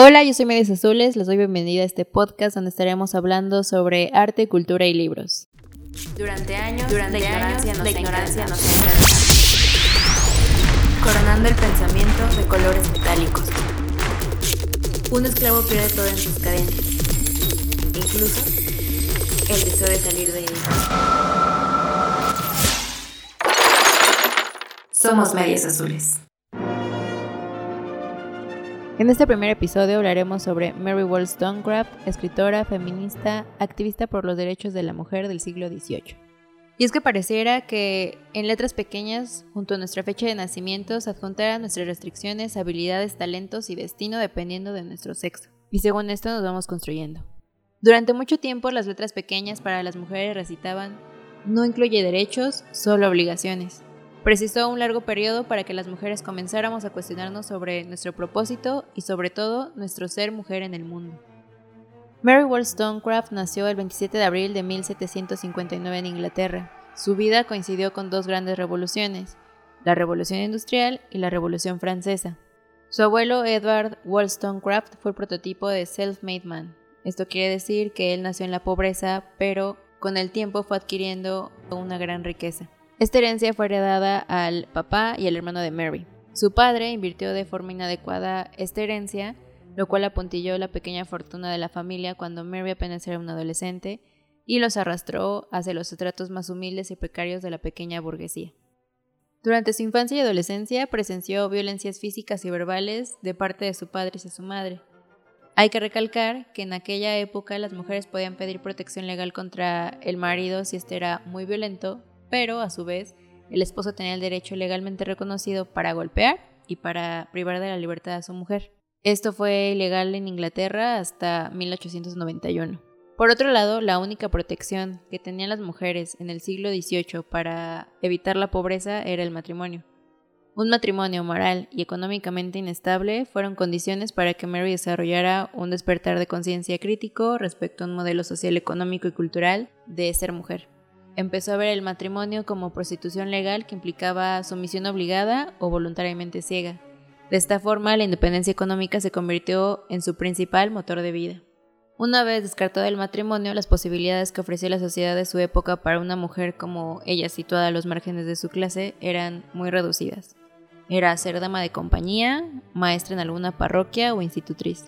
Hola, yo soy Medias Azules, les doy bienvenida a este podcast donde estaremos hablando sobre arte, cultura y libros. Durante años, Durante la ignorancia, nos, la ignorancia nos Coronando el pensamiento de colores metálicos. Un esclavo pierde todo en sus cadenas, incluso el deseo de salir de ellas. Somos Medias Azules. En este primer episodio hablaremos sobre Mary Wollstonecraft, escritora, feminista, activista por los derechos de la mujer del siglo XVIII. Y es que pareciera que en letras pequeñas, junto a nuestra fecha de nacimiento, se adjuntaran nuestras restricciones, habilidades, talentos y destino dependiendo de nuestro sexo. Y según esto nos vamos construyendo. Durante mucho tiempo las letras pequeñas para las mujeres recitaban no incluye derechos, solo obligaciones. Precisó un largo periodo para que las mujeres comenzáramos a cuestionarnos sobre nuestro propósito y sobre todo nuestro ser mujer en el mundo. Mary Wollstonecraft nació el 27 de abril de 1759 en Inglaterra. Su vida coincidió con dos grandes revoluciones, la Revolución Industrial y la Revolución Francesa. Su abuelo Edward Wollstonecraft fue el prototipo de self-made man. Esto quiere decir que él nació en la pobreza, pero con el tiempo fue adquiriendo una gran riqueza. Esta herencia fue heredada al papá y al hermano de Mary. Su padre invirtió de forma inadecuada esta herencia, lo cual apuntilló la pequeña fortuna de la familia cuando Mary apenas era una adolescente y los arrastró hacia los estratos más humildes y precarios de la pequeña burguesía. Durante su infancia y adolescencia presenció violencias físicas y verbales de parte de su padre y de su madre. Hay que recalcar que en aquella época las mujeres podían pedir protección legal contra el marido si este era muy violento pero a su vez el esposo tenía el derecho legalmente reconocido para golpear y para privar de la libertad a su mujer. Esto fue ilegal en Inglaterra hasta 1891. Por otro lado, la única protección que tenían las mujeres en el siglo XVIII para evitar la pobreza era el matrimonio. Un matrimonio moral y económicamente inestable fueron condiciones para que Mary desarrollara un despertar de conciencia crítico respecto a un modelo social, económico y cultural de ser mujer empezó a ver el matrimonio como prostitución legal que implicaba sumisión obligada o voluntariamente ciega. De esta forma, la independencia económica se convirtió en su principal motor de vida. Una vez descartado el matrimonio, las posibilidades que ofrecía la sociedad de su época para una mujer como ella situada a los márgenes de su clase eran muy reducidas. Era ser dama de compañía, maestra en alguna parroquia o institutriz.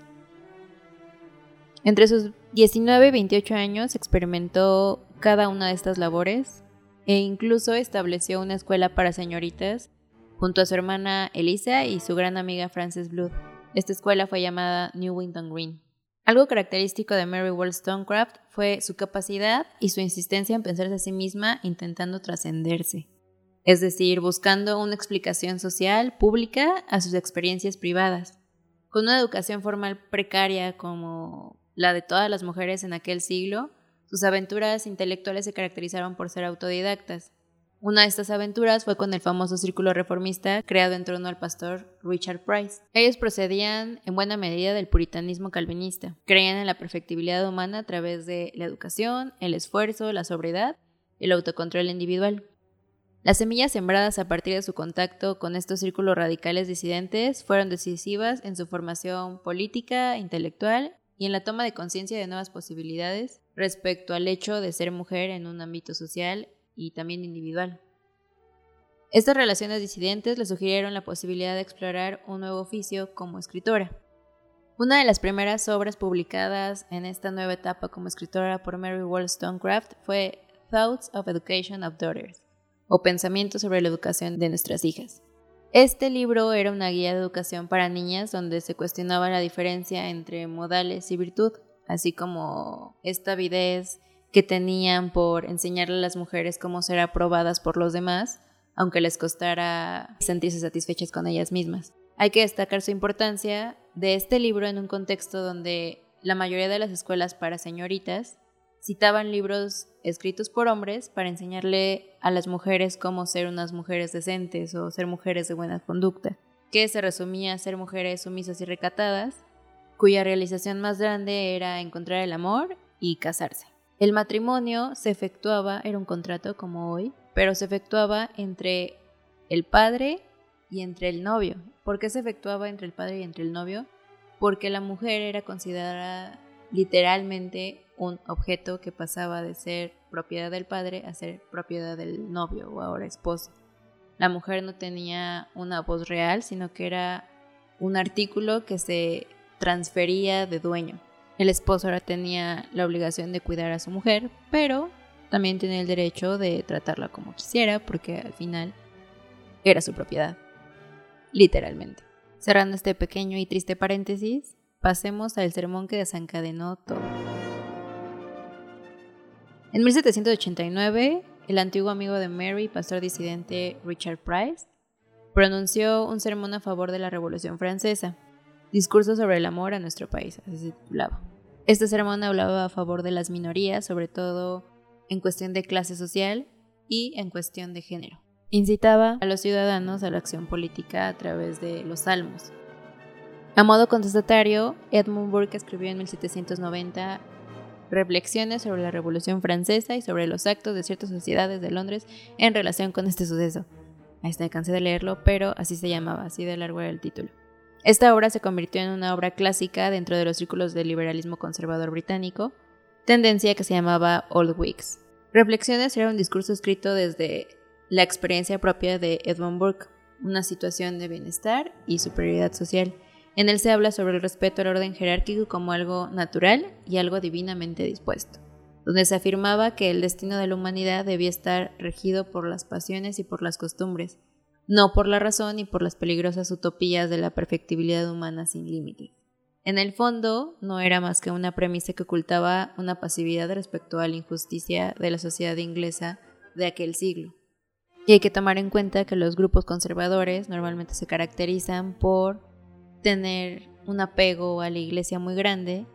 Entre sus 19 y 28 años experimentó cada una de estas labores e incluso estableció una escuela para señoritas junto a su hermana Elisa y su gran amiga Frances Blood. Esta escuela fue llamada New Winton Green. Algo característico de Mary Wollstonecraft fue su capacidad y su insistencia en pensarse a sí misma intentando trascenderse, es decir, buscando una explicación social pública a sus experiencias privadas. Con una educación formal precaria como la de todas las mujeres en aquel siglo, sus aventuras intelectuales se caracterizaron por ser autodidactas. Una de estas aventuras fue con el famoso círculo reformista creado en torno al pastor Richard Price. Ellos procedían en buena medida del puritanismo calvinista. Creían en la perfectibilidad humana a través de la educación, el esfuerzo, la sobriedad y el autocontrol individual. Las semillas sembradas a partir de su contacto con estos círculos radicales disidentes fueron decisivas en su formación política, intelectual y en la toma de conciencia de nuevas posibilidades respecto al hecho de ser mujer en un ámbito social y también individual. Estas relaciones disidentes le sugirieron la posibilidad de explorar un nuevo oficio como escritora. Una de las primeras obras publicadas en esta nueva etapa como escritora por Mary Wollstonecraft fue Thoughts of Education of Daughters, o Pensamientos sobre la educación de nuestras hijas. Este libro era una guía de educación para niñas donde se cuestionaba la diferencia entre modales y virtud, así como esta avidez que tenían por enseñarle a las mujeres cómo ser aprobadas por los demás, aunque les costara sentirse satisfechas con ellas mismas. Hay que destacar su importancia de este libro en un contexto donde la mayoría de las escuelas para señoritas citaban libros escritos por hombres para enseñarle a las mujeres cómo ser unas mujeres decentes o ser mujeres de buena conducta, que se resumía a ser mujeres sumisas y recatadas, cuya realización más grande era encontrar el amor y casarse. El matrimonio se efectuaba, era un contrato como hoy, pero se efectuaba entre el padre y entre el novio. ¿Por qué se efectuaba entre el padre y entre el novio? porque la mujer era considerada literalmente un objeto que pasaba de ser propiedad del padre a ser propiedad del novio o ahora esposo. La mujer no tenía una voz real, sino que era un artículo que se transfería de dueño. El esposo ahora tenía la obligación de cuidar a su mujer, pero también tenía el derecho de tratarla como quisiera, porque al final era su propiedad. Literalmente. Cerrando este pequeño y triste paréntesis, pasemos al sermón que desencadenó todo. En 1789, el antiguo amigo de Mary, pastor disidente Richard Price, pronunció un sermón a favor de la Revolución Francesa, Discurso sobre el amor a nuestro país, se titulaba. Este sermón hablaba a favor de las minorías, sobre todo en cuestión de clase social y en cuestión de género. Incitaba a los ciudadanos a la acción política a través de los salmos. A modo contestatario, Edmund Burke escribió en 1790 reflexiones sobre la Revolución Francesa y sobre los actos de ciertas sociedades de Londres en relación con este suceso. Ahí está, cansé de leerlo, pero así se llamaba, así de largo era el título. Esta obra se convirtió en una obra clásica dentro de los círculos del liberalismo conservador británico, tendencia que se llamaba Old Whigs. Reflexiones era un discurso escrito desde la experiencia propia de Edmund Burke, una situación de bienestar y superioridad social. En él se habla sobre el respeto al orden jerárquico como algo natural y algo divinamente dispuesto, donde se afirmaba que el destino de la humanidad debía estar regido por las pasiones y por las costumbres, no por la razón y por las peligrosas utopías de la perfectibilidad humana sin límites. En el fondo, no era más que una premisa que ocultaba una pasividad respecto a la injusticia de la sociedad inglesa de aquel siglo. Y hay que tomar en cuenta que los grupos conservadores normalmente se caracterizan por tener un apego a la iglesia muy grande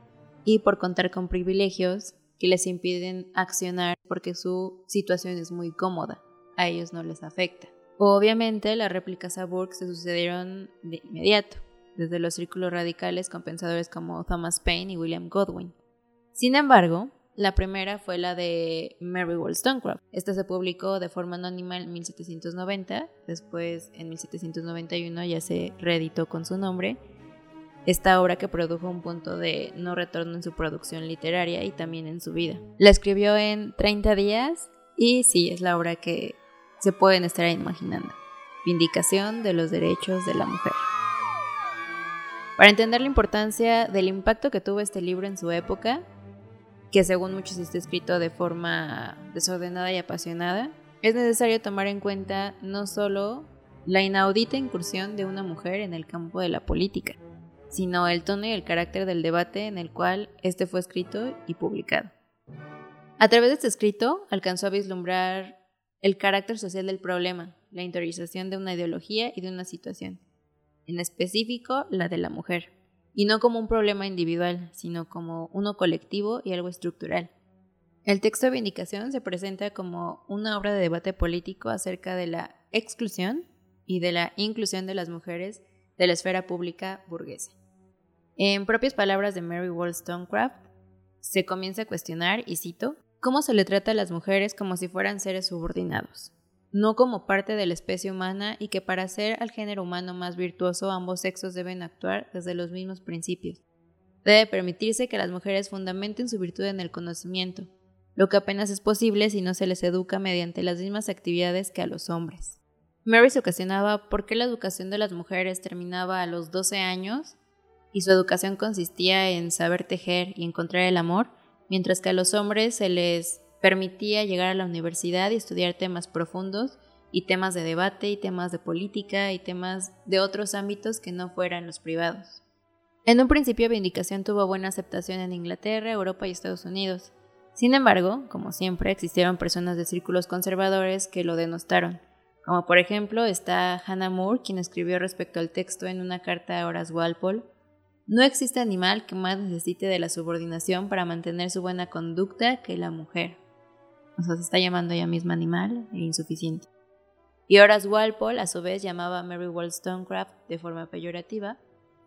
y por contar con privilegios que les impiden accionar porque su situación es muy cómoda, a ellos no les afecta. Obviamente las réplicas a Burke se sucedieron de inmediato, desde los círculos radicales con pensadores como Thomas Paine y William Godwin. Sin embargo, la primera fue la de Mary Wollstonecraft. Esta se publicó de forma anónima en 1790, después en 1791 ya se reeditó con su nombre. Esta obra que produjo un punto de no retorno en su producción literaria y también en su vida. La escribió en 30 días y sí, es la obra que se pueden estar imaginando. Vindicación de los derechos de la mujer. Para entender la importancia del impacto que tuvo este libro en su época, que según muchos está escrito de forma desordenada y apasionada, es necesario tomar en cuenta no solo la inaudita incursión de una mujer en el campo de la política, sino el tono y el carácter del debate en el cual este fue escrito y publicado. A través de este escrito alcanzó a vislumbrar el carácter social del problema, la interiorización de una ideología y de una situación, en específico la de la mujer, y no como un problema individual, sino como uno colectivo y algo estructural. El texto de Vindicación se presenta como una obra de debate político acerca de la exclusión y de la inclusión de las mujeres de la esfera pública burguesa. En propias palabras de Mary Wollstonecraft, se comienza a cuestionar, y cito, cómo se le trata a las mujeres como si fueran seres subordinados, no como parte de la especie humana y que para hacer al género humano más virtuoso ambos sexos deben actuar desde los mismos principios. Debe permitirse que las mujeres fundamenten su virtud en el conocimiento, lo que apenas es posible si no se les educa mediante las mismas actividades que a los hombres. Mary se ocasionaba por qué la educación de las mujeres terminaba a los 12 años y su educación consistía en saber tejer y encontrar el amor, mientras que a los hombres se les permitía llegar a la universidad y estudiar temas profundos y temas de debate y temas de política y temas de otros ámbitos que no fueran los privados. En un principio Vindicación tuvo buena aceptación en Inglaterra, Europa y Estados Unidos. Sin embargo, como siempre, existieron personas de círculos conservadores que lo denostaron, como por ejemplo está Hannah Moore, quien escribió respecto al texto en una carta a Horace Walpole, no existe animal que más necesite de la subordinación para mantener su buena conducta que la mujer. O sea, se está llamando ella misma animal e insuficiente. Y Horace Walpole, a su vez, llamaba a Mary Wollstonecraft de forma peyorativa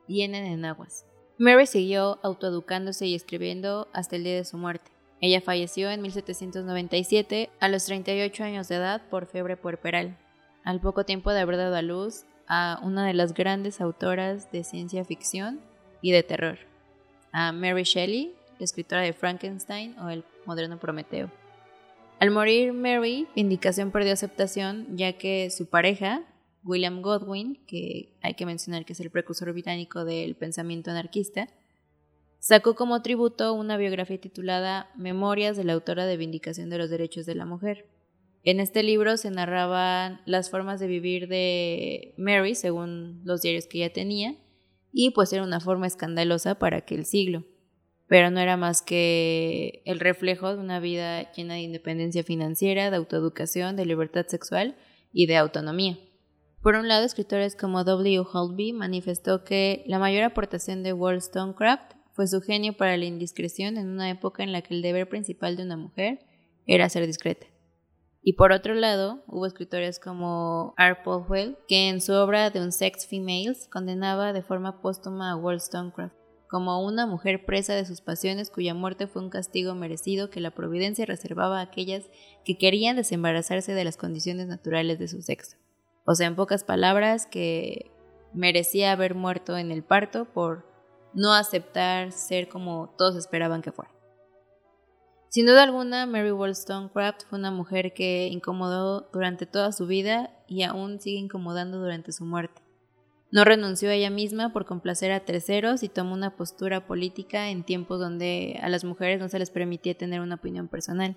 y en enaguas. Mary siguió autoeducándose y escribiendo hasta el día de su muerte. Ella falleció en 1797 a los 38 años de edad por fiebre puerperal, al poco tiempo de haber dado a luz a una de las grandes autoras de ciencia ficción y de terror, a Mary Shelley, escritora de Frankenstein o el moderno Prometeo. Al morir Mary, Vindicación perdió aceptación ya que su pareja, William Godwin, que hay que mencionar que es el precursor británico del pensamiento anarquista, sacó como tributo una biografía titulada Memorias de la autora de Vindicación de los Derechos de la Mujer. En este libro se narraban las formas de vivir de Mary según los diarios que ella tenía y pues era una forma escandalosa para aquel siglo, pero no era más que el reflejo de una vida llena de independencia financiera, de autoeducación, de libertad sexual y de autonomía. Por un lado, escritores como W. Holby manifestó que la mayor aportación de Wollstonecraft fue su genio para la indiscreción en una época en la que el deber principal de una mujer era ser discreta. Y por otro lado, hubo escritores como R. Paul que en su obra The Unsex Females condenaba de forma póstuma a Wollstonecraft como una mujer presa de sus pasiones cuya muerte fue un castigo merecido que la providencia reservaba a aquellas que querían desembarazarse de las condiciones naturales de su sexo. O sea, en pocas palabras, que merecía haber muerto en el parto por no aceptar ser como todos esperaban que fuera. Sin duda alguna, Mary Wollstonecraft fue una mujer que incomodó durante toda su vida y aún sigue incomodando durante su muerte. No renunció a ella misma por complacer a terceros y tomó una postura política en tiempos donde a las mujeres no se les permitía tener una opinión personal,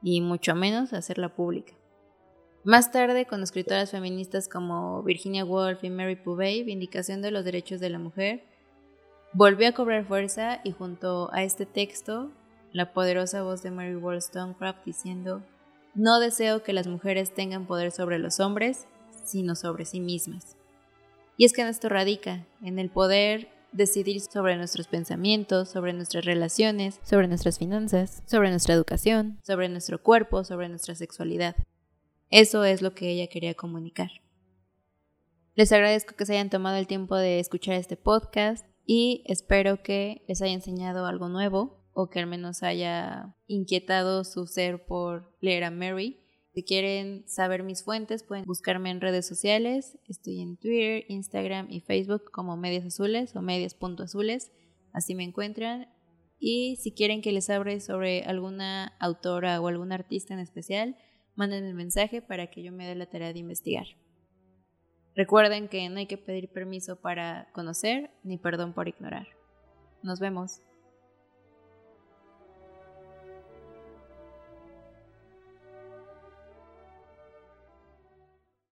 y mucho menos hacerla pública. Más tarde, con escritoras feministas como Virginia Woolf y Mary Pouvey, Vindicación de los Derechos de la Mujer, volvió a cobrar fuerza y junto a este texto, la poderosa voz de Mary Wollstonecraft diciendo, no deseo que las mujeres tengan poder sobre los hombres, sino sobre sí mismas. Y es que en esto radica, en el poder decidir sobre nuestros pensamientos, sobre nuestras relaciones, sobre nuestras finanzas, sobre nuestra educación, sobre nuestro cuerpo, sobre nuestra sexualidad. Eso es lo que ella quería comunicar. Les agradezco que se hayan tomado el tiempo de escuchar este podcast y espero que les haya enseñado algo nuevo o que al menos haya inquietado su ser por leer a Mary. Si quieren saber mis fuentes, pueden buscarme en redes sociales. Estoy en Twitter, Instagram y Facebook como Medias Azules o Medias.azules. Así me encuentran. Y si quieren que les hable sobre alguna autora o algún artista en especial, manden el mensaje para que yo me dé la tarea de investigar. Recuerden que no hay que pedir permiso para conocer ni perdón por ignorar. Nos vemos.